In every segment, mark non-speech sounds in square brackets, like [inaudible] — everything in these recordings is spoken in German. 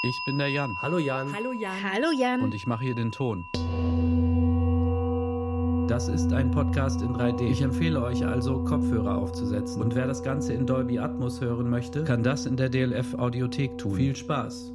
Ich bin der Jan. Hallo Jan. Hallo Jan. Hallo Jan. Und ich mache hier den Ton. Das ist ein Podcast in 3D. Ich empfehle euch also, Kopfhörer aufzusetzen. Und wer das Ganze in Dolby Atmos hören möchte, kann das in der DLF Audiothek tun. Viel Spaß!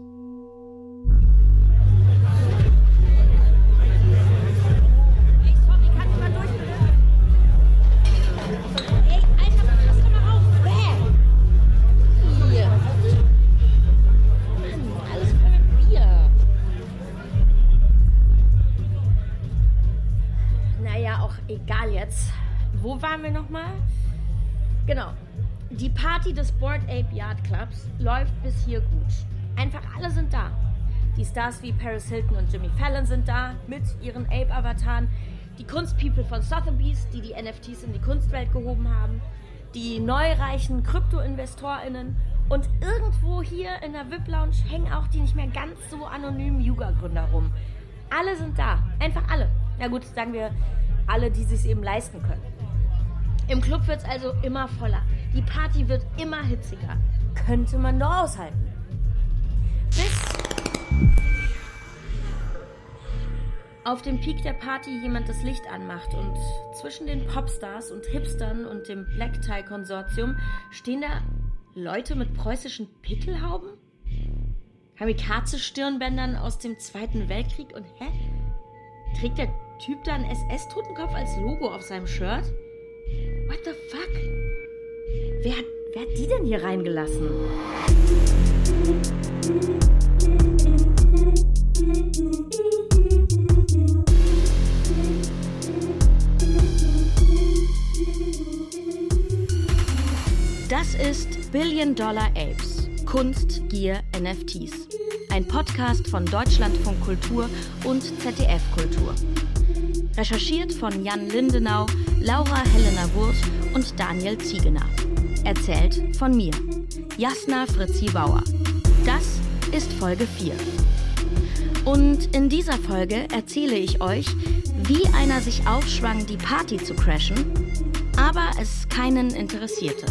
Waren wir nochmal? Genau. Die Party des Board Ape Yard Clubs läuft bis hier gut. Einfach alle sind da. Die Stars wie Paris Hilton und Jimmy Fallon sind da mit ihren Ape-Avataren. Die Kunstpeople von Sotheby's, die die NFTs in die Kunstwelt gehoben haben. Die neureichen Krypto-InvestorInnen. Und irgendwo hier in der VIP-Lounge hängen auch die nicht mehr ganz so anonymen Yuga-Gründer rum. Alle sind da. Einfach alle. Na gut, sagen wir alle, die sich eben leisten können. Im Club wird es also immer voller. Die Party wird immer hitziger. Könnte man nur aushalten. Bis auf dem Peak der Party jemand das Licht anmacht und zwischen den Popstars und Hipstern und dem Black Tie Konsortium stehen da Leute mit preußischen Pickelhauben? Kamikaze-Stirnbändern aus dem Zweiten Weltkrieg und hä? Trägt der Typ da einen SS-Totenkopf als Logo auf seinem Shirt? What the fuck? Wer hat, wer hat die denn hier reingelassen? Das ist Billion Dollar Apes. Kunst, Gier, NFTs. Ein Podcast von Deutschlandfunk Kultur und ZDF Kultur. Recherchiert von Jan Lindenau, Laura Helena Wurth und Daniel Ziegener. Erzählt von mir, Jasna Fritzi Bauer. Das ist Folge 4. Und in dieser Folge erzähle ich euch, wie einer sich aufschwang, die Party zu crashen, aber es keinen interessierte.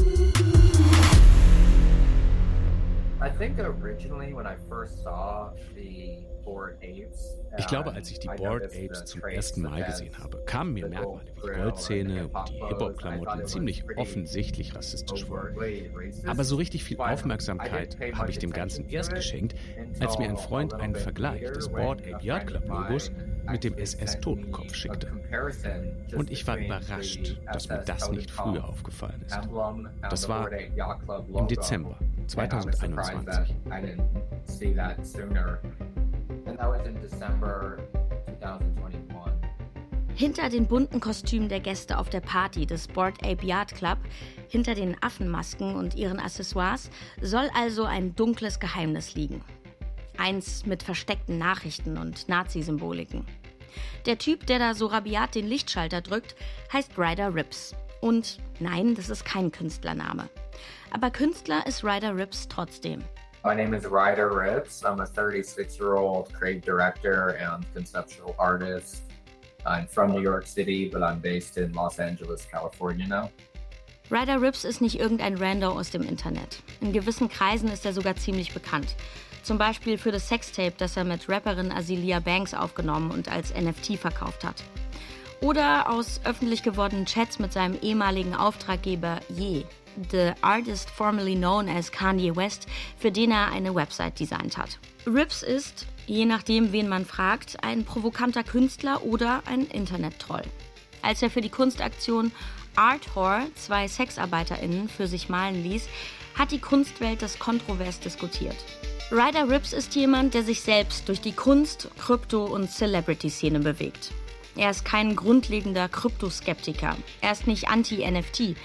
Ich glaube, als ich die Bored Apes zum ersten Mal gesehen habe, kamen mir Merkmale wie die Goldzähne und die Hip-Hop-Klamotten, ziemlich offensichtlich rassistisch waren. Aber so richtig viel Aufmerksamkeit habe ich dem Ganzen erst geschenkt, als mir ein Freund einen Vergleich des Bored Ape Yard Club Logos mit dem SS-Totenkopf schickte. Und ich war überrascht, dass mir das nicht früher aufgefallen ist. Das war im Dezember 2021. Hinter den bunten Kostümen der Gäste auf der Party des Board Ape Yard Club, hinter den Affenmasken und ihren Accessoires, soll also ein dunkles Geheimnis liegen. Eins mit versteckten Nachrichten und Nazi-Symboliken. Der Typ, der da so rabiat den Lichtschalter drückt, heißt Ryder Rips. Und nein, das ist kein Künstlername. Aber Künstler ist Ryder Rips trotzdem. My name is Ryder Ritz. I'm a 36 year old creative director and conceptual artist. I'm from New York City, but I'm based in Los Angeles, California now. Ryder Rips ist nicht irgendein Rando aus dem Internet. In gewissen Kreisen ist er sogar ziemlich bekannt. Zum Beispiel für das Sextape, das er mit Rapperin Azealia Banks aufgenommen und als NFT verkauft hat. Oder aus öffentlich gewordenen Chats mit seinem ehemaligen Auftraggeber Ye, the artist formerly known as Kanye West, für den er eine Website designt hat. Rips ist, je nachdem, wen man fragt, ein provokanter Künstler oder ein Internet-Troll. Als er für die Kunstaktion Art Whore zwei SexarbeiterInnen für sich malen ließ, hat die Kunstwelt das kontrovers diskutiert. Ryder Rips ist jemand, der sich selbst durch die Kunst-, Krypto- und Celebrity-Szene bewegt. Er ist kein grundlegender Kryptoskeptiker. Er ist nicht anti-NFT.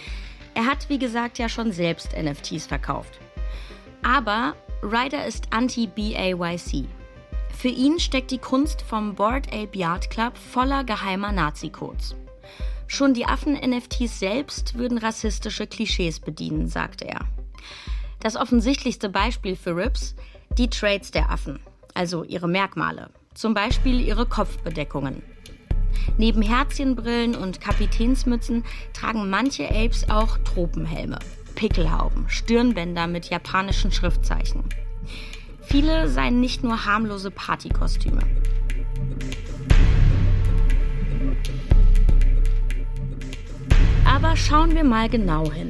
Er hat, wie gesagt, ja schon selbst NFTs verkauft. Aber Ryder ist anti-BAYC. Für ihn steckt die Kunst vom Board Ape Yard Club voller geheimer Nazi-Codes. Schon die Affen-NFTs selbst würden rassistische Klischees bedienen, sagte er. Das offensichtlichste Beispiel für Rips, die Traits der Affen, also ihre Merkmale, zum Beispiel ihre Kopfbedeckungen. Neben Herzchenbrillen und Kapitänsmützen tragen manche Apes auch Tropenhelme, Pickelhauben, Stirnbänder mit japanischen Schriftzeichen. Viele seien nicht nur harmlose Partykostüme. Aber schauen wir mal genau hin.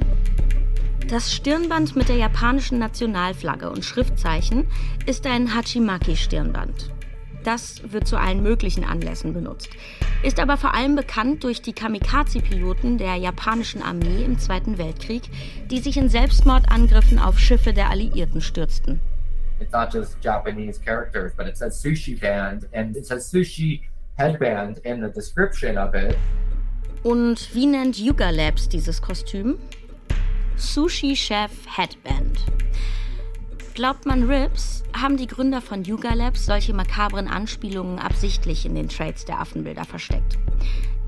Das Stirnband mit der japanischen Nationalflagge und Schriftzeichen ist ein Hachimaki-Stirnband. Das wird zu allen möglichen Anlässen benutzt, ist aber vor allem bekannt durch die Kamikaze-Piloten der japanischen Armee im Zweiten Weltkrieg, die sich in Selbstmordangriffen auf Schiffe der Alliierten stürzten. It's not just Japanese characters, but it says sushi band and it says sushi headband in the description of it. Und wie nennt Yuga Labs dieses Kostüm? Sushi Chef Headband. Glaubt man Rips, haben die Gründer von Yuga Labs solche makabren Anspielungen absichtlich in den Trades der Affenbilder versteckt.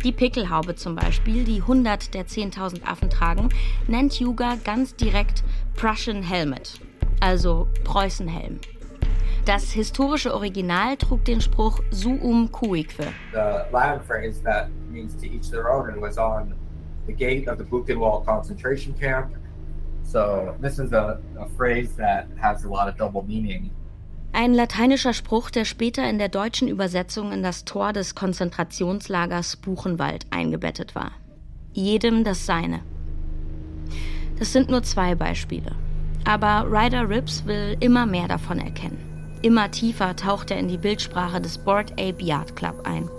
Die Pickelhaube zum Beispiel, die 100 der 10.000 Affen tragen, nennt Yuga ganz direkt Prussian Helmet, also Preußenhelm. Das historische Original trug den Spruch Suum cuique. The Latin phrase that means to each their own and was on the gate of the Buchenwald concentration camp. So this is a, a phrase that has a lot of double meaning. Ein lateinischer Spruch, der später in der deutschen Übersetzung in das Tor des Konzentrationslagers Buchenwald eingebettet war. Jedem das Seine. Das sind nur zwei Beispiele. Aber Ryder Rips will immer mehr davon erkennen. Immer tiefer taucht er in die Bildsprache des Board Ape Yard Club ein.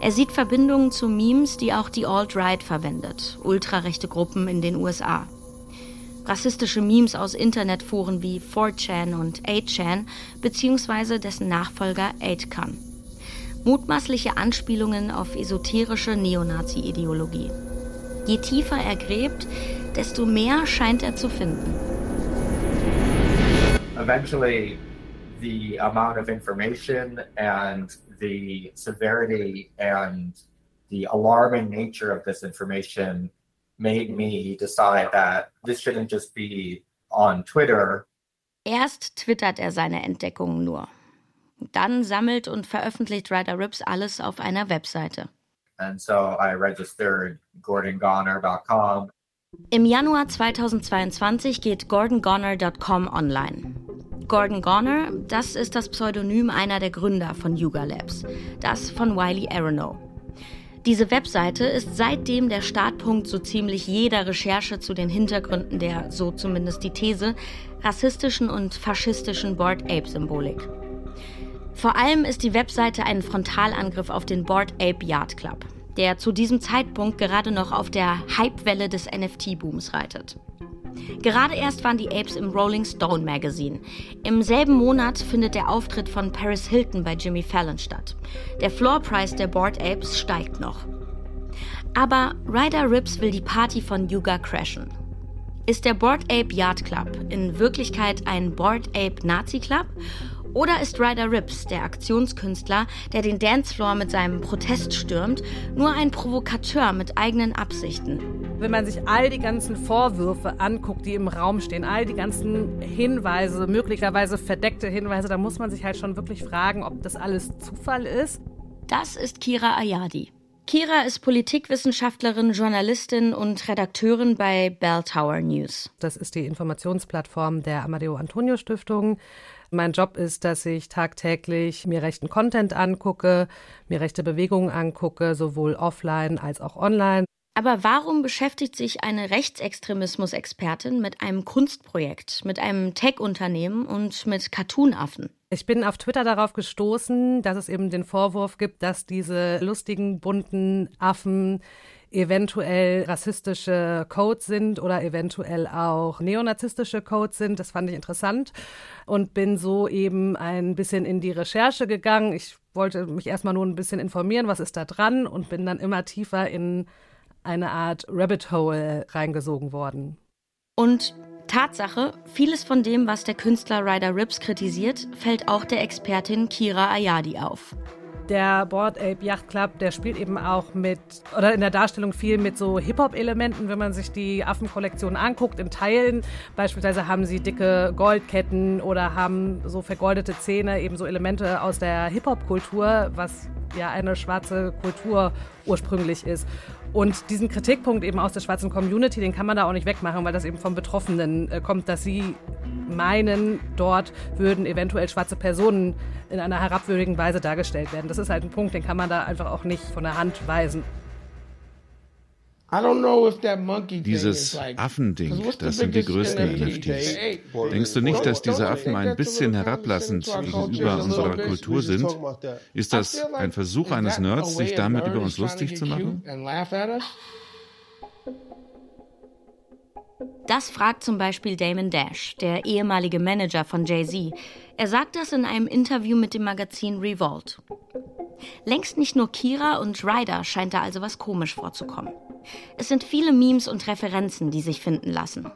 Er sieht Verbindungen zu Memes, die auch die Alt-Right verwendet, ultrarechte Gruppen in den USA. Rassistische Memes aus Internetforen wie 4chan und 8chan beziehungsweise dessen Nachfolger 8chan. Mutmaßliche Anspielungen auf esoterische Neonazi-Ideologie. Je tiefer er gräbt, desto mehr scheint er zu finden. Eventually the amount of information and the severity and the alarming nature of this information made me decide that this shouldn't just be on Twitter. Erst twittert er seine Entdeckungen nur. Dann sammelt und veröffentlicht Ryder Rips alles auf einer Webseite. And so I registered gordongoner.com. Im Januar 2022 geht gordongoner.com online. Gordon Goner, das ist das Pseudonym einer der Gründer von Yuga Labs, das von Wiley Aronow. Diese Webseite ist seitdem der Startpunkt so ziemlich jeder Recherche zu den Hintergründen der, so zumindest die These, rassistischen und faschistischen Board Ape Symbolik. Vor allem ist die Webseite ein Frontalangriff auf den Board Ape Yard Club, der zu diesem Zeitpunkt gerade noch auf der Hypewelle des NFT-Booms reitet. Gerade erst waren die Apes im Rolling Stone Magazine. Im selben Monat findet der Auftritt von Paris Hilton bei Jimmy Fallon statt. Der Floorpreis der Board Apes steigt noch. Aber Ryder Rips will die Party von Yuga crashen. Ist der Board Ape Yard Club in Wirklichkeit ein Board Ape Nazi Club oder ist Ryder Rips, der Aktionskünstler, der den Dancefloor mit seinem Protest stürmt, nur ein Provokateur mit eigenen Absichten? Wenn man sich all die ganzen Vorwürfe anguckt, die im Raum stehen, all die ganzen Hinweise, möglicherweise verdeckte Hinweise, da muss man sich halt schon wirklich fragen, ob das alles Zufall ist. Das ist Kira Ayadi. Kira ist Politikwissenschaftlerin, Journalistin und Redakteurin bei Bell Tower News. Das ist die Informationsplattform der Amadeo Antonio Stiftung. Mein Job ist, dass ich tagtäglich mir rechten Content angucke, mir rechte Bewegungen angucke, sowohl offline als auch online. Aber warum beschäftigt sich eine Rechtsextremismus-Expertin mit einem Kunstprojekt, mit einem Tech-Unternehmen und mit Cartoonaffen? Ich bin auf Twitter darauf gestoßen, dass es eben den Vorwurf gibt, dass diese lustigen, bunten Affen eventuell rassistische Codes sind oder eventuell auch neonazistische Codes sind. Das fand ich interessant und bin so eben ein bisschen in die Recherche gegangen. Ich wollte mich erstmal nur ein bisschen informieren, was ist da dran und bin dann immer tiefer in eine Art Rabbit Hole reingesogen worden. Und Tatsache, vieles von dem, was der Künstler Ryder Rips kritisiert, fällt auch der Expertin Kira Ayadi auf. Der Board Ape Yacht Club, der spielt eben auch mit, oder in der Darstellung viel mit so Hip-Hop-Elementen, wenn man sich die Affenkollektion anguckt, in Teilen. Beispielsweise haben sie dicke Goldketten oder haben so vergoldete Zähne, eben so Elemente aus der Hip-Hop-Kultur, was ja eine schwarze Kultur ursprünglich ist. Und diesen Kritikpunkt eben aus der schwarzen Community, den kann man da auch nicht wegmachen, weil das eben vom Betroffenen äh, kommt, dass sie meinen, dort würden eventuell schwarze Personen in einer herabwürdigen Weise dargestellt werden. Das ist halt ein Punkt, den kann man da einfach auch nicht von der Hand weisen. Dieses Affending, das sind die größten NFTs. Denkst du nicht, dass diese Affen ein bisschen herablassend gegenüber unserer Kultur sind? Ist das ein Versuch eines Nerds, sich damit über uns lustig zu machen? Das fragt zum Beispiel Damon Dash, der ehemalige Manager von Jay-Z. Er sagt das in einem Interview mit dem Magazin Revolt. Längst nicht nur Kira und Ryder scheint da also was komisch vorzukommen. Es sind viele Memes und Referenzen, die sich finden lassen.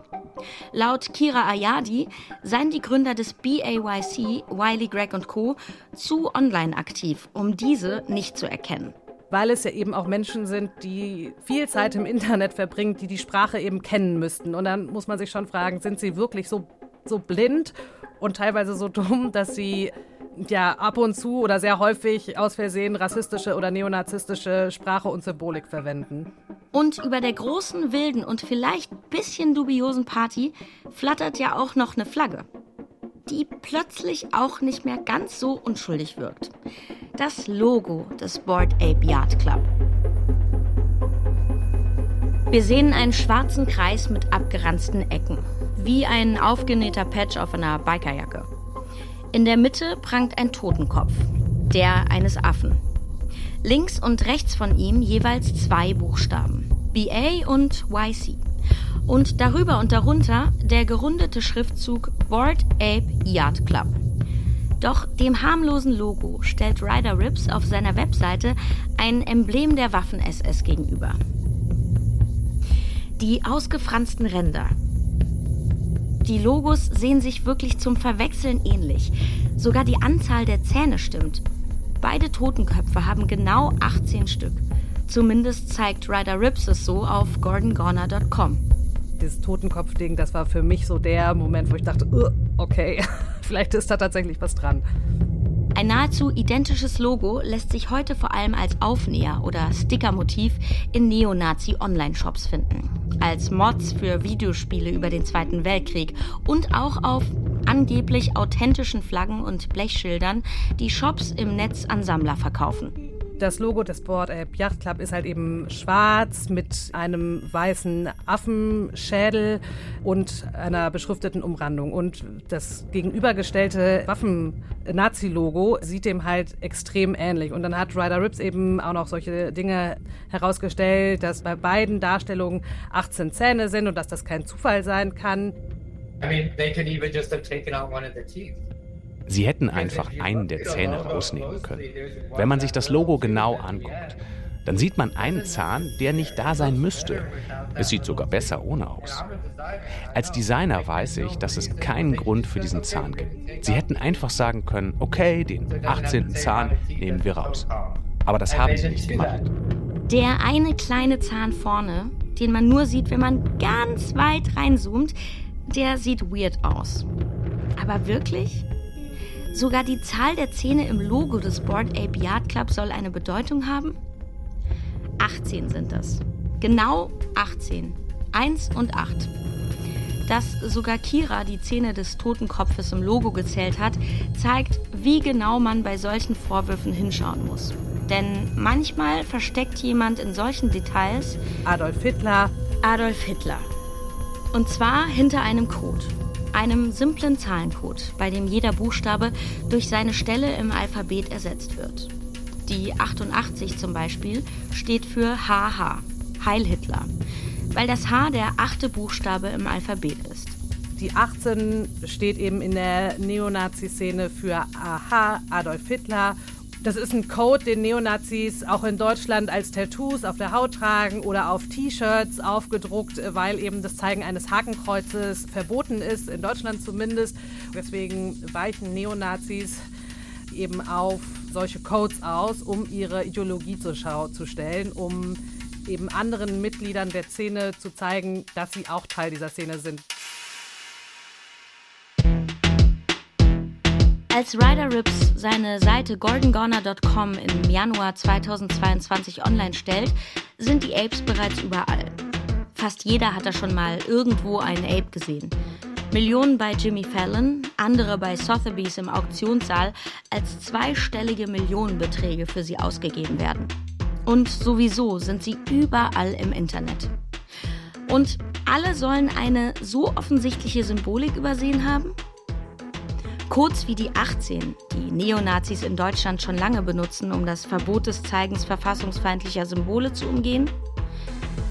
Laut Kira Ayadi seien die Gründer des BAYC, Wiley Gregg und Co. zu online aktiv, um diese nicht zu erkennen weil es ja eben auch Menschen sind, die viel Zeit im Internet verbringen, die die Sprache eben kennen müssten. Und dann muss man sich schon fragen, sind sie wirklich so, so blind und teilweise so dumm, dass sie ja ab und zu oder sehr häufig aus Versehen rassistische oder neonazistische Sprache und Symbolik verwenden. Und über der großen, wilden und vielleicht bisschen dubiosen Party flattert ja auch noch eine Flagge, die plötzlich auch nicht mehr ganz so unschuldig wirkt. Das Logo des Board Ape Yacht Club. Wir sehen einen schwarzen Kreis mit abgeranzten Ecken, wie ein aufgenähter Patch auf einer Bikerjacke. In der Mitte prangt ein Totenkopf, der eines Affen. Links und rechts von ihm jeweils zwei Buchstaben, BA und YC. Und darüber und darunter der gerundete Schriftzug Board Ape Yacht Club. Doch dem harmlosen Logo stellt Ryder Rips auf seiner Webseite ein Emblem der Waffen-SS gegenüber. Die ausgefransten Ränder, die Logos sehen sich wirklich zum Verwechseln ähnlich. Sogar die Anzahl der Zähne stimmt. Beide Totenköpfe haben genau 18 Stück. Zumindest zeigt Ryder Rips es so auf gordongorner.com. Dieses Totenkopfding, das war für mich so der Moment, wo ich dachte, okay, [laughs] vielleicht ist da tatsächlich was dran. Ein nahezu identisches Logo lässt sich heute vor allem als Aufnäher oder Stickermotiv in Neonazi-Online-Shops finden. Als Mods für Videospiele über den Zweiten Weltkrieg und auch auf angeblich authentischen Flaggen und Blechschildern, die Shops im Netz an Sammler verkaufen. Das Logo des Board Ape Yacht Club ist halt eben schwarz mit einem weißen Affenschädel und einer beschrifteten Umrandung. Und das gegenübergestellte Waffen-Nazi-Logo sieht dem halt extrem ähnlich. Und dann hat Ryder Rips eben auch noch solche Dinge herausgestellt, dass bei beiden Darstellungen 18 Zähne sind und dass das kein Zufall sein kann. I mean, they could even just have taken out one of the teeth. Sie hätten einfach einen der Zähne rausnehmen können. Wenn man sich das Logo genau anguckt, dann sieht man einen Zahn, der nicht da sein müsste. Es sieht sogar besser ohne aus. Als Designer weiß ich, dass es keinen Grund für diesen Zahn gibt. Sie hätten einfach sagen können, okay, den 18. Zahn nehmen wir raus. Aber das haben sie nicht gemacht. Der eine kleine Zahn vorne, den man nur sieht, wenn man ganz weit reinzoomt, der sieht weird aus. Aber wirklich? Sogar die Zahl der Zähne im Logo des Board Ape Yard Club soll eine Bedeutung haben? 18 sind das. Genau 18. 1 und 8. Dass sogar Kira die Zähne des Totenkopfes im Logo gezählt hat, zeigt, wie genau man bei solchen Vorwürfen hinschauen muss. Denn manchmal versteckt jemand in solchen Details Adolf Hitler. Adolf Hitler. Und zwar hinter einem Code einem simplen Zahlencode, bei dem jeder Buchstabe durch seine Stelle im Alphabet ersetzt wird. Die 88 zum Beispiel steht für HH, Heil Hitler, weil das H der achte Buchstabe im Alphabet ist. Die 18 steht eben in der Neonazi-Szene für AHA, Adolf Hitler das ist ein Code, den Neonazis auch in Deutschland als Tattoos auf der Haut tragen oder auf T-Shirts aufgedruckt, weil eben das Zeigen eines Hakenkreuzes verboten ist, in Deutschland zumindest. Deswegen weichen Neonazis eben auf solche Codes aus, um ihre Ideologie zur Schau zu stellen, um eben anderen Mitgliedern der Szene zu zeigen, dass sie auch Teil dieser Szene sind. Als Ryder Rips seine Seite goldengoner.com im Januar 2022 online stellt, sind die Apes bereits überall. Fast jeder hat da schon mal irgendwo einen Ape gesehen. Millionen bei Jimmy Fallon, andere bei Sotheby's im Auktionssaal, als zweistellige Millionenbeträge für sie ausgegeben werden. Und sowieso sind sie überall im Internet. Und alle sollen eine so offensichtliche Symbolik übersehen haben? Codes wie die 18, die Neonazis in Deutschland schon lange benutzen, um das Verbot des Zeigens verfassungsfeindlicher Symbole zu umgehen?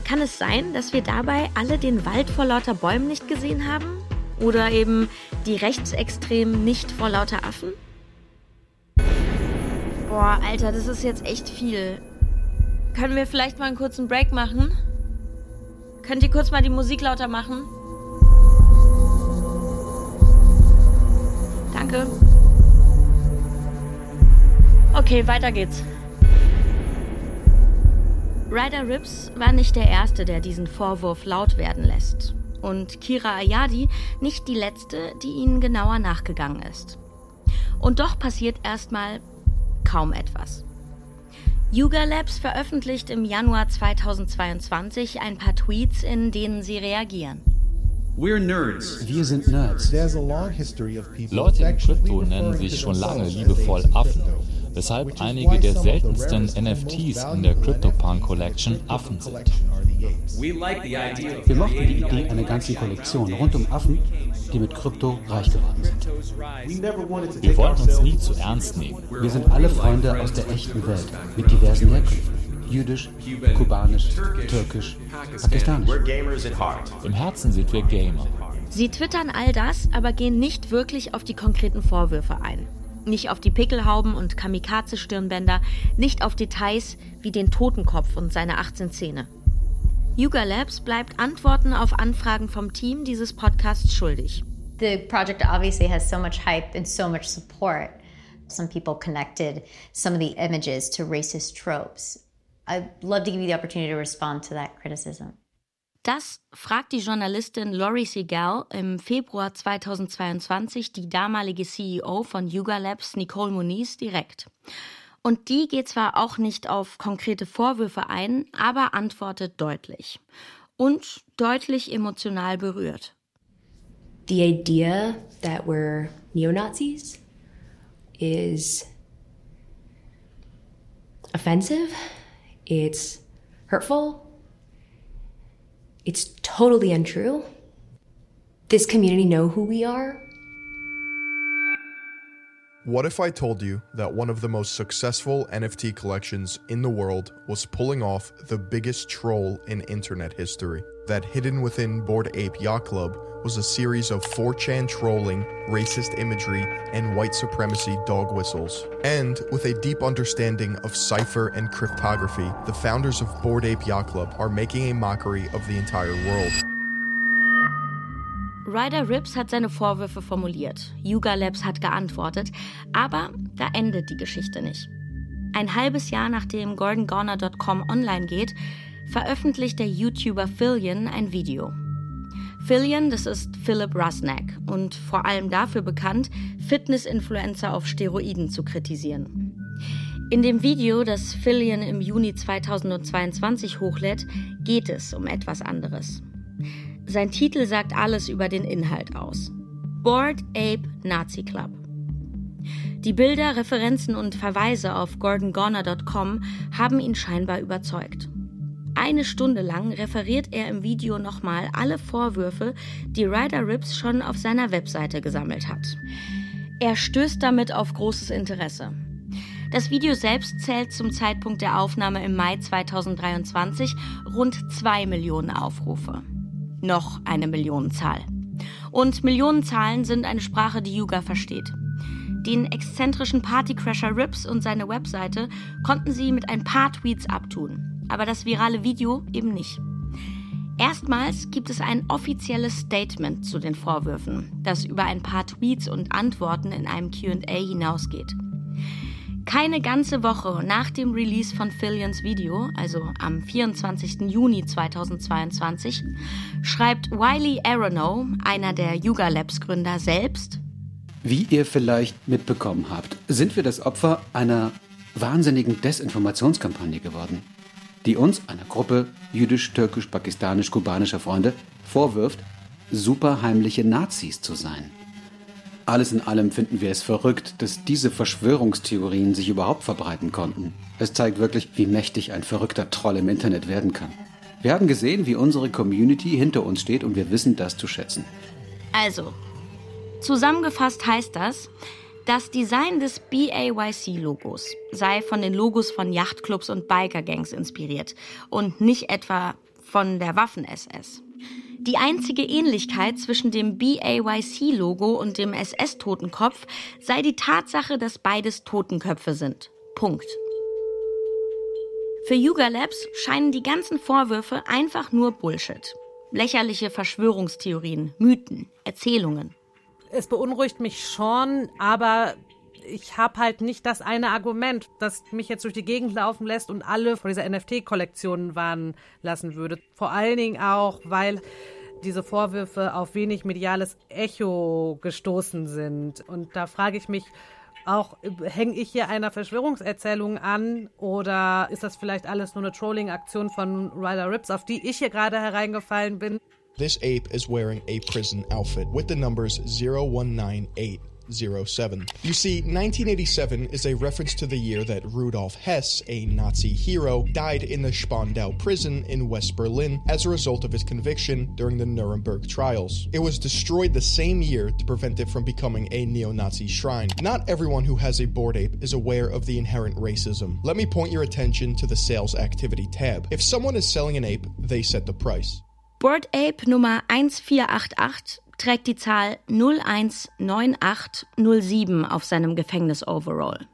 Kann es sein, dass wir dabei alle den Wald vor lauter Bäumen nicht gesehen haben? Oder eben die Rechtsextremen nicht vor lauter Affen? Boah, Alter, das ist jetzt echt viel. Können wir vielleicht mal einen kurzen Break machen? Könnt ihr kurz mal die Musik lauter machen? Danke. Okay, weiter geht's. Ryder Rips war nicht der Erste, der diesen Vorwurf laut werden lässt und Kira Ayadi nicht die letzte, die ihnen genauer nachgegangen ist. Und doch passiert erstmal kaum etwas. Yuga Labs veröffentlicht im Januar 2022 ein paar Tweets, in denen sie reagieren. Wir sind Nerds. Leute in Krypto nennen sich schon lange liebevoll Affen weshalb einige der seltensten NFTs in der CryptoPunk Collection Affen sind. Wir mochten die Idee einer ganzen Kollektion rund um Affen, die mit Krypto reich geworden sind. Wir wollten uns nie zu ernst nehmen. Wir sind alle Freunde aus der echten Welt mit diversen Herkünften. Jüdisch, kubanisch, türkisch, pakistanisch. Im Herzen sind wir Gamer. Sie twittern all das, aber gehen nicht wirklich auf die konkreten Vorwürfe ein. Nicht auf die Pickelhauben und Kamikaze-Stirnbänder, nicht auf Details wie den Totenkopf und seine 18 Zähne. Yuga Labs bleibt Antworten auf Anfragen vom Team dieses Podcasts schuldig. The project obviously has so much hype and so much support. Some people connected some of the images to racist tropes. I'd love to give you the opportunity to respond to that criticism. Das fragt die Journalistin Laurie Segal im Februar 2022 die damalige CEO von Yuga Labs, Nicole Moniz, direkt. Und die geht zwar auch nicht auf konkrete Vorwürfe ein, aber antwortet deutlich. Und deutlich emotional berührt. The idea that we're neo-Nazis is offensive, it's hurtful, It's totally untrue. This community know who we are. What if I told you that one of the most successful NFT collections in the world was pulling off the biggest troll in internet history? That hidden within Board Ape Yacht Club was a series of 4chan trolling, racist imagery, and white supremacy dog whistles. And with a deep understanding of cipher and cryptography, the founders of Board Ape Yacht Club are making a mockery of the entire world. Ryder Rips hat seine Vorwürfe formuliert, Yuga Labs hat geantwortet, aber da endet die Geschichte nicht. Ein halbes Jahr nachdem GordonGorner.com online geht, veröffentlicht der YouTuber Fillion ein Video. Fillion, das ist Philip Rusnack und vor allem dafür bekannt, Fitness-Influencer auf Steroiden zu kritisieren. In dem Video, das Fillion im Juni 2022 hochlädt, geht es um etwas anderes. Sein Titel sagt alles über den Inhalt aus. Board Ape Nazi Club. Die Bilder, Referenzen und Verweise auf gordongoner.com haben ihn scheinbar überzeugt. Eine Stunde lang referiert er im Video nochmal alle Vorwürfe, die Ryder Rips schon auf seiner Webseite gesammelt hat. Er stößt damit auf großes Interesse. Das Video selbst zählt zum Zeitpunkt der Aufnahme im Mai 2023 rund 2 Millionen Aufrufe. Noch eine Millionenzahl. Und Millionenzahlen sind eine Sprache, die Yuga versteht. Den exzentrischen Partycrasher Rips und seine Webseite konnten sie mit ein paar Tweets abtun aber das virale Video eben nicht. Erstmals gibt es ein offizielles Statement zu den Vorwürfen, das über ein paar Tweets und Antworten in einem QA hinausgeht. Keine ganze Woche nach dem Release von Fillions Video, also am 24. Juni 2022, schreibt Wiley Aronow, einer der Yuga Labs Gründer, selbst: Wie ihr vielleicht mitbekommen habt, sind wir das Opfer einer wahnsinnigen Desinformationskampagne geworden, die uns, einer Gruppe jüdisch, türkisch, pakistanisch, kubanischer Freunde, vorwirft, superheimliche Nazis zu sein. Alles in allem finden wir es verrückt, dass diese Verschwörungstheorien sich überhaupt verbreiten konnten. Es zeigt wirklich, wie mächtig ein verrückter Troll im Internet werden kann. Wir haben gesehen, wie unsere Community hinter uns steht und wir wissen das zu schätzen. Also, zusammengefasst heißt das, das Design des BAYC-Logos sei von den Logos von Yachtclubs und Biker-Gangs inspiriert und nicht etwa von der Waffen-SS. Die einzige Ähnlichkeit zwischen dem BAYC-Logo und dem SS-Totenkopf sei die Tatsache, dass beides Totenköpfe sind. Punkt. Für Yuga Labs scheinen die ganzen Vorwürfe einfach nur Bullshit. Lächerliche Verschwörungstheorien, Mythen, Erzählungen. Es beunruhigt mich schon, aber ich habe halt nicht das eine Argument, das mich jetzt durch die Gegend laufen lässt und alle von dieser NFT-Kollektion warnen lassen würde. Vor allen Dingen auch, weil diese Vorwürfe auf wenig mediales Echo gestoßen sind. Und da frage ich mich, auch, hänge ich hier einer Verschwörungserzählung an oder ist das vielleicht alles nur eine Trolling-Aktion von Ryder Rips, auf die ich hier gerade hereingefallen bin? This ape is wearing a prison outfit with the numbers 0198. 07. You see, 1987 is a reference to the year that Rudolf Hess, a Nazi hero, died in the Spandau prison in West Berlin as a result of his conviction during the Nuremberg trials. It was destroyed the same year to prevent it from becoming a neo Nazi shrine. Not everyone who has a board ape is aware of the inherent racism. Let me point your attention to the sales activity tab. If someone is selling an ape, they set the price. Board Ape Nummer 1488 trägt die Zahl 019807 auf seinem Gefängnis-Overall.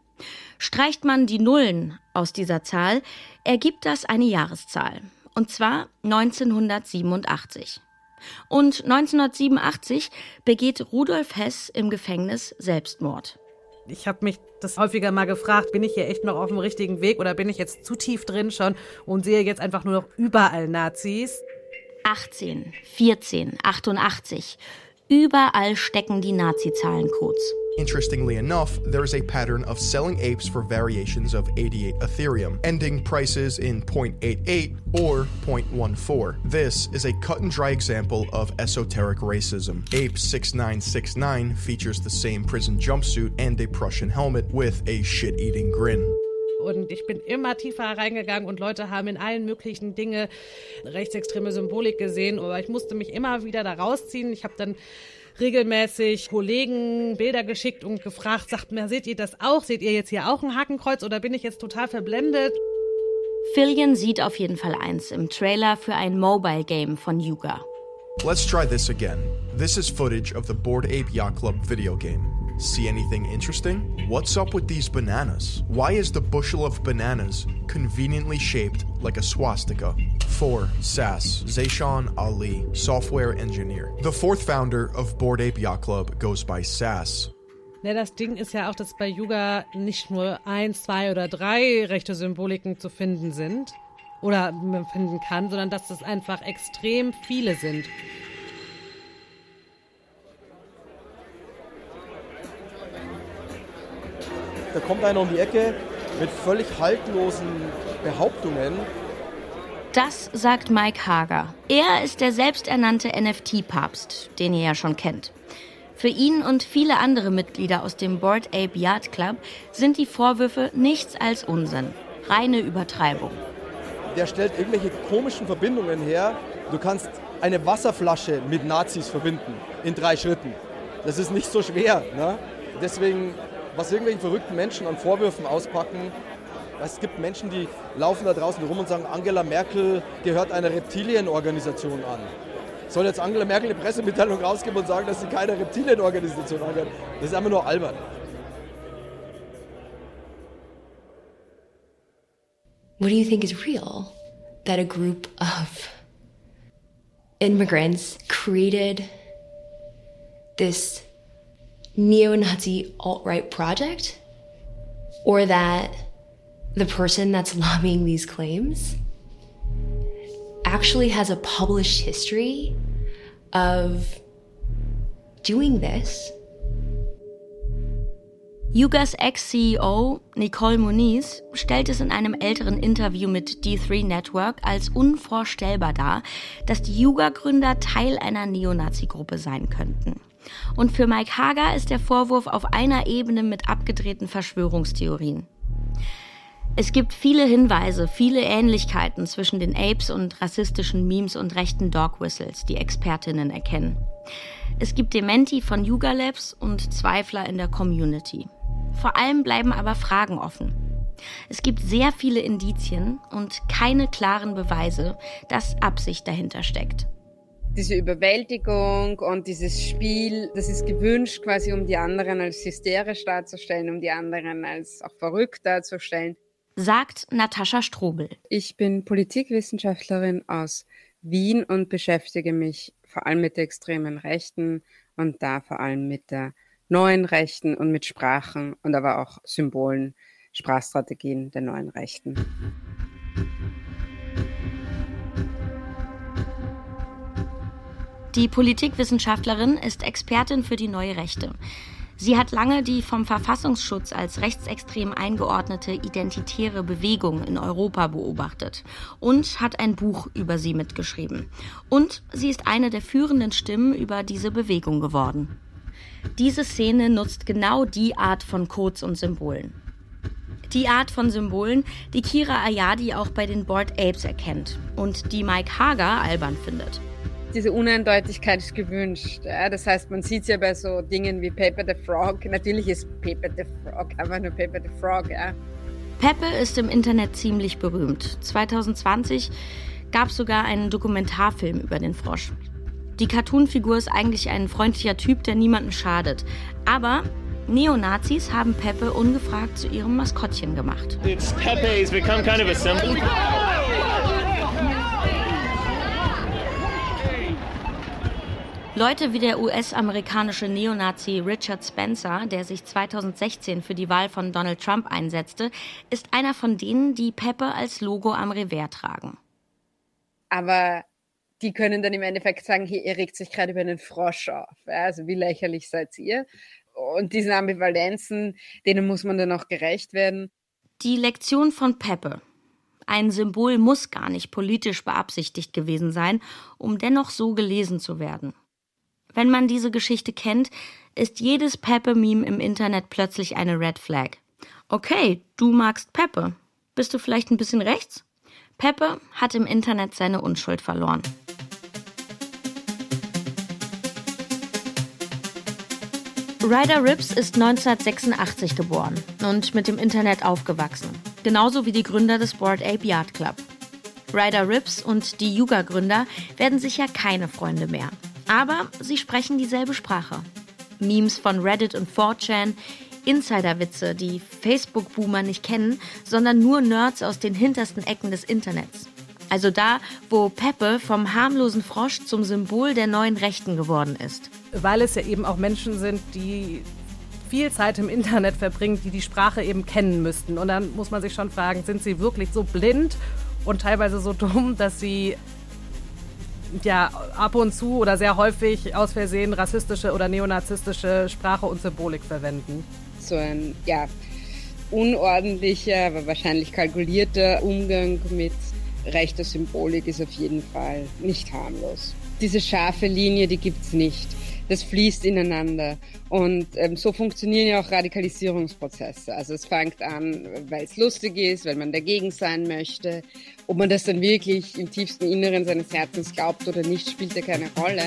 Streicht man die Nullen aus dieser Zahl, ergibt das eine Jahreszahl. Und zwar 1987. Und 1987 begeht Rudolf Hess im Gefängnis Selbstmord. Ich habe mich das häufiger mal gefragt, bin ich hier echt noch auf dem richtigen Weg oder bin ich jetzt zu tief drin schon und sehe jetzt einfach nur noch überall Nazis? 18, 14, 88. Überall stecken die Nazi-Zahlencodes. Interestingly enough, there is a pattern of selling apes for variations of 88 Ethereum, ending prices in 0.88 or 0.14. This is a cut and dry example of esoteric racism. Ape 6969 features the same prison jumpsuit and a Prussian helmet with a shit eating grin. Und ich bin immer tiefer reingegangen und Leute haben in allen möglichen Dinge rechtsextreme Symbolik gesehen. Aber ich musste mich immer wieder da rausziehen. Ich habe dann regelmäßig Kollegen Bilder geschickt und gefragt, sagt mir, seht ihr das auch? Seht ihr jetzt hier auch ein Hakenkreuz oder bin ich jetzt total verblendet? Fillion sieht auf jeden Fall eins im Trailer für ein Mobile Game von Yuga. Let's try this again. This is footage of the Board Ape Yacht Club video game. See anything interesting? What's up with these bananas? Why is the bushel of bananas conveniently shaped like a swastika? 4. SAS, Zayshawn Ali, software engineer. The fourth founder of Board Ape Yacht Club goes by SAS. Ne, das Ding ist ja auch, dass bei Yuga nicht nur ein, zwei oder drei rechte Symboliken zu finden sind oder man finden kann, sondern dass es einfach extrem viele sind. Da kommt einer um die Ecke mit völlig haltlosen Behauptungen. Das sagt Mike Hager. Er ist der selbsternannte NFT-Papst, den ihr ja schon kennt. Für ihn und viele andere Mitglieder aus dem Board Ape Yard Club sind die Vorwürfe nichts als Unsinn. Reine Übertreibung. Der stellt irgendwelche komischen Verbindungen her. Du kannst eine Wasserflasche mit Nazis verbinden in drei Schritten. Das ist nicht so schwer. Ne? Deswegen was irgendwelche verrückten Menschen an Vorwürfen auspacken. Es gibt Menschen, die laufen da draußen rum und sagen, Angela Merkel gehört einer Reptilienorganisation an. Soll jetzt Angela Merkel eine Pressemitteilung rausgeben und sagen, dass sie keiner Reptilienorganisation angehört? Das ist einfach nur albern. What do you think is real? That a group of immigrants created this neo Nazi alt right project or that the person that's lobbying these claims actually has a published history of doing this. Yugas Ex-CEO Nicole Muniz stellt es in einem älteren Interview mit D3 Network als unvorstellbar dar, dass die Yuga-Gründer Teil einer Neonazi-Gruppe sein könnten. Und für Mike Hager ist der Vorwurf auf einer Ebene mit abgedrehten Verschwörungstheorien. Es gibt viele Hinweise, viele Ähnlichkeiten zwischen den Apes und rassistischen Memes und rechten Dog Whistles, die Expertinnen erkennen. Es gibt Dementi von Yuga Labs und Zweifler in der Community. Vor allem bleiben aber Fragen offen. Es gibt sehr viele Indizien und keine klaren Beweise, dass Absicht dahinter steckt. Diese Überwältigung und dieses Spiel, das ist gewünscht, quasi um die anderen als hysterisch darzustellen, um die anderen als auch verrückt darzustellen. Sagt Natascha Strobel. Ich bin Politikwissenschaftlerin aus Wien und beschäftige mich vor allem mit der extremen Rechten und da vor allem mit der neuen Rechten und mit Sprachen und aber auch Symbolen, Sprachstrategien der neuen Rechten. Die Politikwissenschaftlerin ist Expertin für die neue Rechte. Sie hat lange die vom Verfassungsschutz als rechtsextrem eingeordnete identitäre Bewegung in Europa beobachtet und hat ein Buch über sie mitgeschrieben. Und sie ist eine der führenden Stimmen über diese Bewegung geworden. Diese Szene nutzt genau die Art von Codes und Symbolen. Die Art von Symbolen, die Kira Ayadi auch bei den Bored Apes erkennt und die Mike Hager albern findet. Diese Uneindeutigkeit ist gewünscht. Ja? Das heißt, man sieht es ja bei so Dingen wie Paper the Frog. Natürlich ist Paper the Frog einfach nur Paper the Frog. Ja? Pepe ist im Internet ziemlich berühmt. 2020 gab es sogar einen Dokumentarfilm über den Frosch. Die Cartoonfigur ist eigentlich ein freundlicher Typ, der niemandem schadet. Aber Neonazis haben Pepe ungefragt zu ihrem Maskottchen gemacht. It's Pepe, he's become kind of a symbol. Leute wie der US-amerikanische Neonazi Richard Spencer, der sich 2016 für die Wahl von Donald Trump einsetzte, ist einer von denen, die Pepe als Logo am Revers tragen. Aber die können dann im Endeffekt sagen, hier, ihr regt sich gerade über einen Frosch auf. Also wie lächerlich seid ihr? Und diese Ambivalenzen, denen muss man dann auch gerecht werden. Die Lektion von Peppe. Ein Symbol muss gar nicht politisch beabsichtigt gewesen sein, um dennoch so gelesen zu werden. Wenn man diese Geschichte kennt, ist jedes Peppe-Meme im Internet plötzlich eine Red Flag. Okay, du magst Peppe. Bist du vielleicht ein bisschen rechts? Peppe hat im Internet seine Unschuld verloren. Ryder Rips ist 1986 geboren und mit dem Internet aufgewachsen. Genauso wie die Gründer des Board Ape Yard Club. Ryder Rips und die Yuga-Gründer werden sicher keine Freunde mehr. Aber sie sprechen dieselbe Sprache. Memes von Reddit und 4chan, Insiderwitze, die Facebook-Boomer nicht kennen, sondern nur Nerds aus den hintersten Ecken des Internets. Also da, wo Peppe vom harmlosen Frosch zum Symbol der neuen Rechten geworden ist. Weil es ja eben auch Menschen sind, die viel Zeit im Internet verbringen, die die Sprache eben kennen müssten. Und dann muss man sich schon fragen, sind sie wirklich so blind und teilweise so dumm, dass sie ja ab und zu oder sehr häufig aus Versehen rassistische oder neonazistische Sprache und Symbolik verwenden. So ein ja unordentlicher, aber wahrscheinlich kalkulierter Umgang mit rechter Symbolik ist auf jeden Fall nicht harmlos. Diese scharfe Linie, die gibt's nicht. Das fließt ineinander. Und ähm, so funktionieren ja auch Radikalisierungsprozesse. Also es fängt an, weil es lustig ist, weil man dagegen sein möchte. Ob man das dann wirklich im tiefsten Inneren seines Herzens glaubt oder nicht, spielt ja keine Rolle.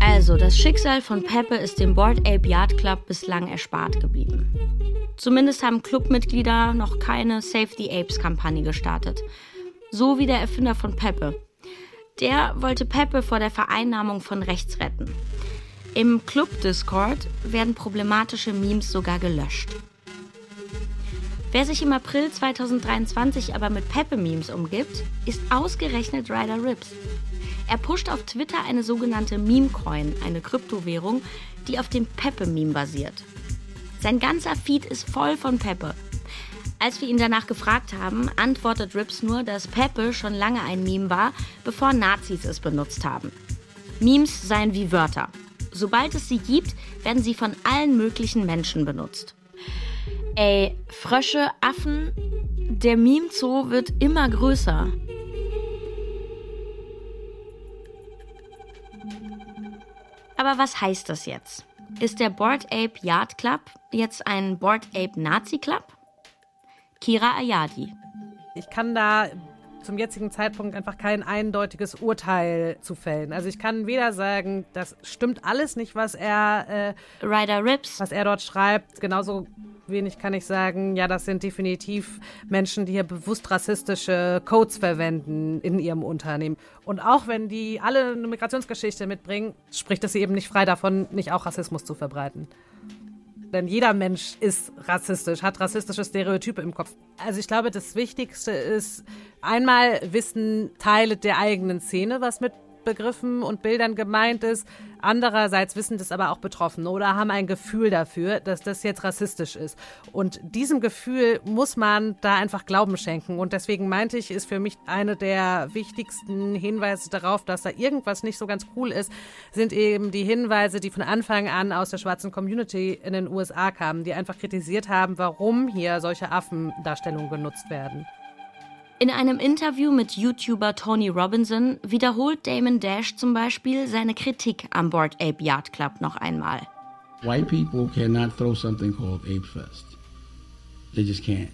Also, das Schicksal von Pepe ist dem Board Ape Yard Club bislang erspart geblieben. Zumindest haben Clubmitglieder noch keine Save the Apes Kampagne gestartet. So wie der Erfinder von Pepe. Der wollte Pepe vor der Vereinnahmung von rechts retten. Im Club Discord werden problematische Memes sogar gelöscht. Wer sich im April 2023 aber mit Pepe-Memes umgibt, ist ausgerechnet Ryder Rips. Er pusht auf Twitter eine sogenannte Meme-Coin, eine Kryptowährung, die auf dem Pepe-Meme basiert. Sein ganzer Feed ist voll von Pepe. Als wir ihn danach gefragt haben, antwortet Rips nur, dass Pepe schon lange ein Meme war, bevor Nazis es benutzt haben. Memes seien wie Wörter. Sobald es sie gibt, werden sie von allen möglichen Menschen benutzt. Ey, Frösche, Affen, der Meme-Zoo wird immer größer. Aber was heißt das jetzt? Ist der Board Ape Yard Club jetzt ein Board Ape Nazi Club? Kira Ayadi. Ich kann da zum jetzigen Zeitpunkt einfach kein eindeutiges Urteil zu fällen. Also ich kann weder sagen, das stimmt alles nicht, was er äh, Ryder Rips, was er dort schreibt, genauso wenig kann ich sagen, ja, das sind definitiv Menschen, die hier bewusst rassistische Codes verwenden in ihrem Unternehmen. Und auch wenn die alle eine Migrationsgeschichte mitbringen, spricht es sie eben nicht frei davon, nicht auch Rassismus zu verbreiten. Denn jeder Mensch ist rassistisch, hat rassistische Stereotype im Kopf. Also ich glaube, das Wichtigste ist, einmal wissen Teile der eigenen Szene, was mit Begriffen und Bildern gemeint ist. Andererseits wissen das aber auch Betroffene oder haben ein Gefühl dafür, dass das jetzt rassistisch ist. Und diesem Gefühl muss man da einfach Glauben schenken. Und deswegen meinte ich, ist für mich eine der wichtigsten Hinweise darauf, dass da irgendwas nicht so ganz cool ist, sind eben die Hinweise, die von Anfang an aus der schwarzen Community in den USA kamen, die einfach kritisiert haben, warum hier solche Affendarstellungen genutzt werden. In einem Interview mit YouTuber Tony Robinson wiederholt Damon Dash zum Beispiel seine Kritik am Board Ape Yacht Club noch einmal. White people cannot throw something called Ape Fest. They just can't.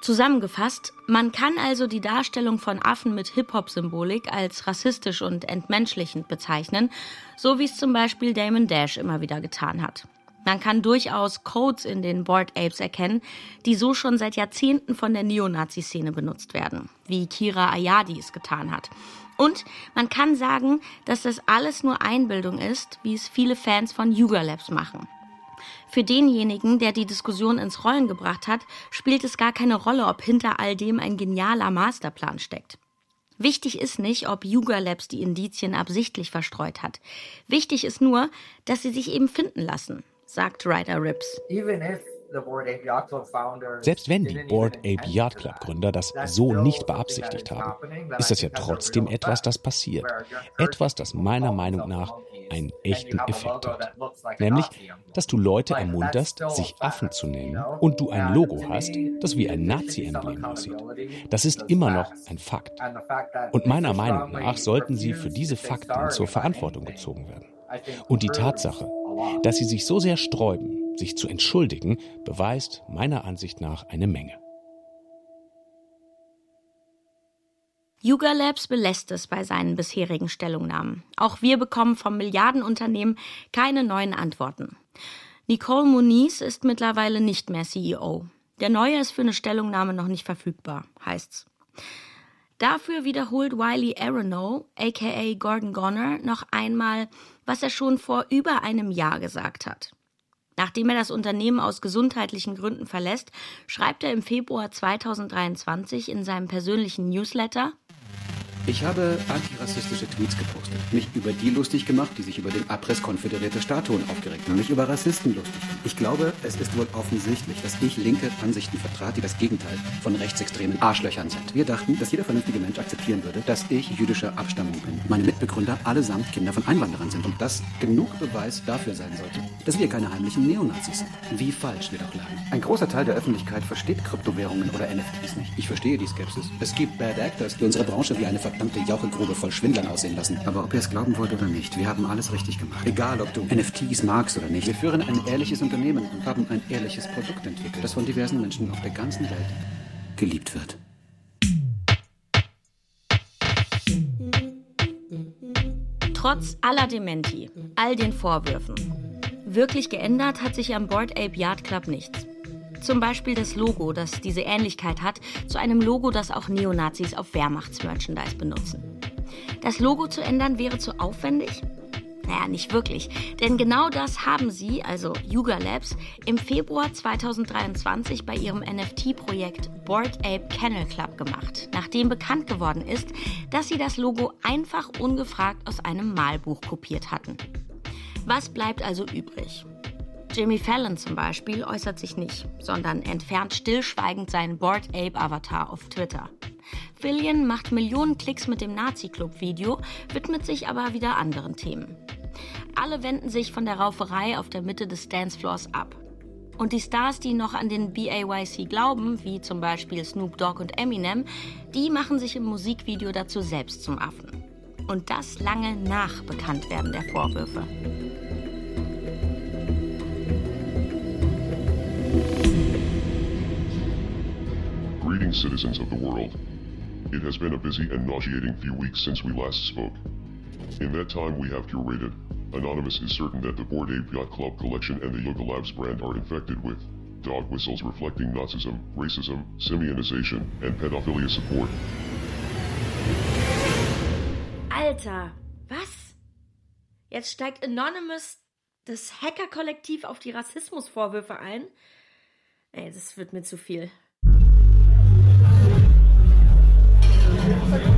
Zusammengefasst, man kann also die Darstellung von Affen mit Hip-Hop-Symbolik als rassistisch und entmenschlichend bezeichnen, so wie es zum Beispiel Damon Dash immer wieder getan hat. Man kann durchaus Codes in den Board Apes erkennen, die so schon seit Jahrzehnten von der Neonazi-Szene benutzt werden, wie Kira Ayadi es getan hat. Und man kann sagen, dass das alles nur Einbildung ist, wie es viele Fans von Yuga Labs machen. Für denjenigen, der die Diskussion ins Rollen gebracht hat, spielt es gar keine Rolle, ob hinter all dem ein genialer Masterplan steckt. Wichtig ist nicht, ob Yuga Labs die Indizien absichtlich verstreut hat. Wichtig ist nur, dass sie sich eben finden lassen, sagt Ryder Rips. Selbst wenn die Board Ape Yacht Club Gründer das so nicht beabsichtigt haben, ist das ja trotzdem etwas, das passiert. Etwas, das meiner Meinung nach einen echten Effekt hat. Nämlich, dass du Leute ermunterst, sich Affen zu nennen und du ein Logo hast, das wie ein Nazi-Emblem aussieht. Das ist immer noch ein Fakt. Und meiner Meinung nach sollten sie für diese Fakten zur Verantwortung gezogen werden. Und die Tatsache, dass sie sich so sehr sträuben, sich zu entschuldigen, beweist meiner Ansicht nach eine Menge. Yuga Labs belässt es bei seinen bisherigen Stellungnahmen. Auch wir bekommen vom Milliardenunternehmen keine neuen Antworten. Nicole Muniz ist mittlerweile nicht mehr CEO. Der neue ist für eine Stellungnahme noch nicht verfügbar, heißt's. Dafür wiederholt Wiley Aronow, aka Gordon Goner, noch einmal, was er schon vor über einem Jahr gesagt hat. Nachdem er das Unternehmen aus gesundheitlichen Gründen verlässt, schreibt er im Februar 2023 in seinem persönlichen Newsletter ich habe antirassistische Tweets gepostet, mich über die lustig gemacht, die sich über den Abriss konföderierter Statuen aufgeregt haben, mich über Rassisten lustig gemacht. Ich glaube, es ist wohl offensichtlich, dass ich linke Ansichten vertrat, die das Gegenteil von rechtsextremen Arschlöchern sind. Wir dachten, dass jeder vernünftige Mensch akzeptieren würde, dass ich jüdischer Abstammung bin. Meine Mitbegründer allesamt Kinder von Einwanderern sind und das genug Beweis dafür sein sollte, dass wir keine heimlichen Neonazis sind. Wie falsch wir doch lagen. Ein großer Teil der Öffentlichkeit versteht Kryptowährungen oder NFTs nicht. Ich verstehe die Skepsis. Es gibt Bad Actors, die unsere Branche wie eine verdammte Jauchegrube voll Schwindlern aussehen lassen. Aber ob ihr es glauben wollt oder nicht, wir haben alles richtig gemacht. Egal, ob du NFTs magst oder nicht. Wir führen ein ehrliches Unternehmen und haben ein ehrliches Produkt entwickelt, das von diversen Menschen auf der ganzen Welt geliebt wird. Trotz aller Dementi, all den Vorwürfen, wirklich geändert hat sich am Board Ape Yard Club nichts. Zum Beispiel das Logo, das diese Ähnlichkeit hat zu einem Logo, das auch Neonazis auf Wehrmachtsmerchandise benutzen. Das Logo zu ändern wäre zu aufwendig? Naja, nicht wirklich. Denn genau das haben sie, also Yuga Labs, im Februar 2023 bei ihrem NFT-Projekt Board Ape Kennel Club gemacht, nachdem bekannt geworden ist, dass sie das Logo einfach ungefragt aus einem Malbuch kopiert hatten. Was bleibt also übrig? Jimmy Fallon zum Beispiel äußert sich nicht, sondern entfernt stillschweigend seinen Board Ape Avatar auf Twitter. Fillion macht Millionen Klicks mit dem Nazi-Club-Video, widmet sich aber wieder anderen Themen. Alle wenden sich von der Rauferei auf der Mitte des Dancefloors ab. Und die Stars, die noch an den BAYC glauben, wie zum Beispiel Snoop Dogg und Eminem, die machen sich im Musikvideo dazu selbst zum Affen. Und das lange nach Bekanntwerden der Vorwürfe. Greetings, citizens of the world. It has been a busy and nauseating few weeks since we last spoke. In that time, we have curated. Anonymous is certain that the Board Ape Yacht Club collection and the Yoga Labs brand are infected with dog whistles reflecting Nazism, racism, Simeonization, and pedophilia support. Alter, was? Jetzt steigt Anonymous, das Hacker-Kollektiv, auf die Rassismusvorwürfe ein? Ey, das wird mir zu viel. Thank you.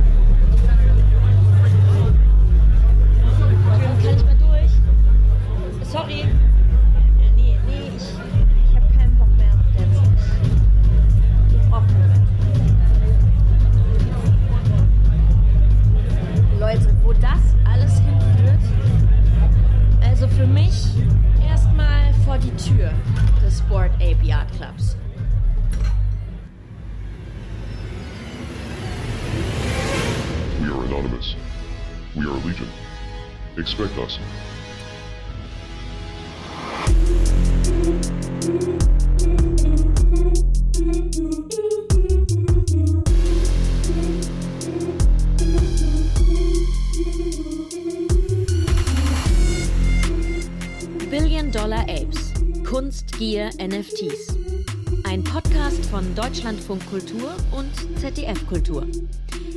ZDF Kultur.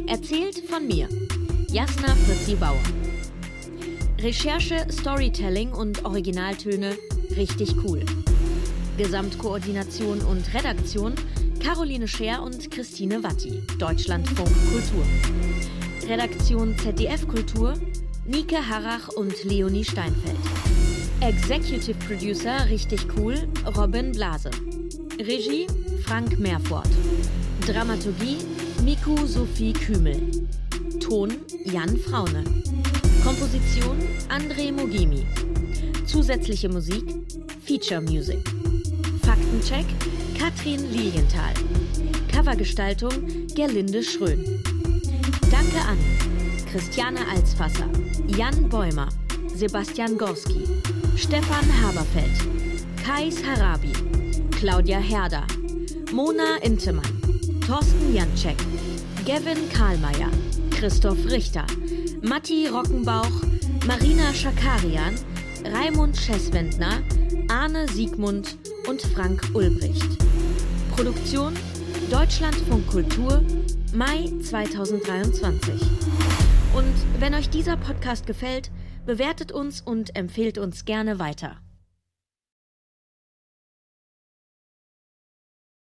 Erzählt von mir, Jasna Fritzi Bauer. Recherche, Storytelling und Originaltöne richtig cool. Gesamtkoordination und Redaktion Caroline Scher und Christine Watti, Deutschlandfunk Kultur. Redaktion ZDF Kultur Nike Harrach und Leonie Steinfeld. Executive Producer richtig cool Robin Blase. Regie Frank Meerfort. Dramaturgie Miku Sophie Kümel. Ton Jan Fraune. Komposition André Mogimi. Zusätzliche Musik Feature Music. Faktencheck Katrin Lilienthal. Covergestaltung Gerlinde Schrön. Danke an Christiane Alsfasser, Jan Bäumer, Sebastian Gorski, Stefan Haberfeld, Kais Harabi, Claudia Herder, Mona Intemann, Thorsten Janczek, Gavin Karlmeier, Christoph Richter, Matti Rockenbauch, Marina Schakarian, Raimund Schesswendner, Arne Siegmund und Frank Ulbricht. Produktion Deutschlandfunk Kultur, Mai 2023. Und wenn euch dieser Podcast gefällt, bewertet uns und empfehlt uns gerne weiter.